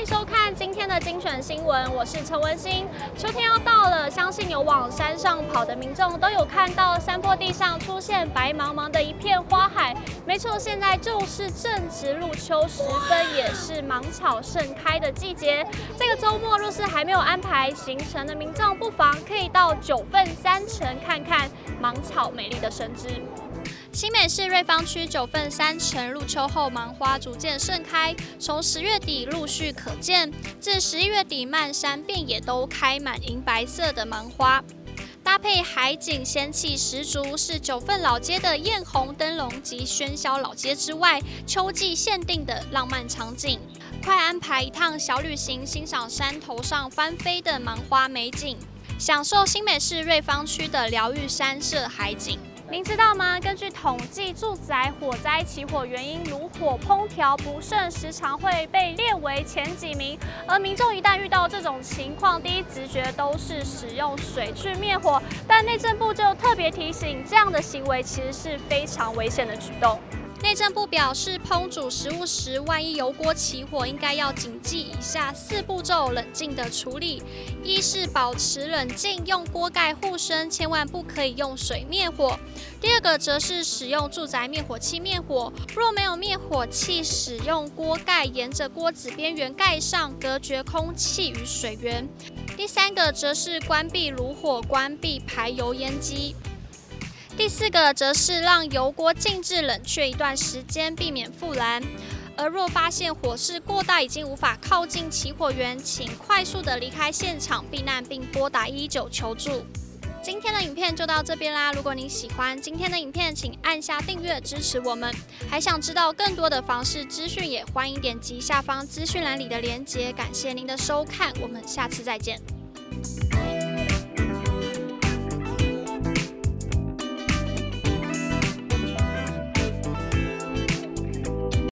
欢迎收看今天的精选新闻，我是陈文心。秋天要到了，相信有往山上跑的民众都有看到山坡地上出现白茫茫的一片花海。没错，现在就是正值入秋时分，也是芒草盛开的季节。这个周末若是还没有安排行程的民众，不妨可以到九份山城看看芒草美丽的生姿。新北市瑞芳区九份山城入秋后，芒花逐渐盛开，从十月底陆续可见，至十一月底，漫山遍野都开满银白色的芒花，搭配海景，仙气十足，是九份老街的艳红灯笼及喧嚣老街之外，秋季限定的浪漫场景。快安排一趟小旅行，欣赏山头上翻飞的芒花美景，享受新北市瑞芳区的疗愈山色海景。您知道吗？根据统计，住宅火灾起火原因，炉火烹调不慎，时常会被列为前几名。而民众一旦遇到这种情况，第一直觉都是使用水去灭火。但内政部就特别提醒，这样的行为其实是非常危险的举动。内政部表示，烹煮食物时，万一油锅起火，应该要谨记以下四步骤，冷静的处理：一是保持冷静，用锅盖护身，千万不可以用水灭火；第二个则是使用住宅灭火器灭火，若没有灭火器，使用锅盖沿着锅子边缘盖上，隔绝空气与水源；第三个则是关闭炉火，关闭排油烟机。第四个则是让油锅静置冷却一段时间，避免复燃。而若发现火势过大，已经无法靠近起火源，请快速的离开现场避难，并拨打一一九求助。今天的影片就到这边啦！如果您喜欢今天的影片，请按下订阅支持我们。还想知道更多的房事资讯，也欢迎点击下方资讯栏里的链接。感谢您的收看，我们下次再见。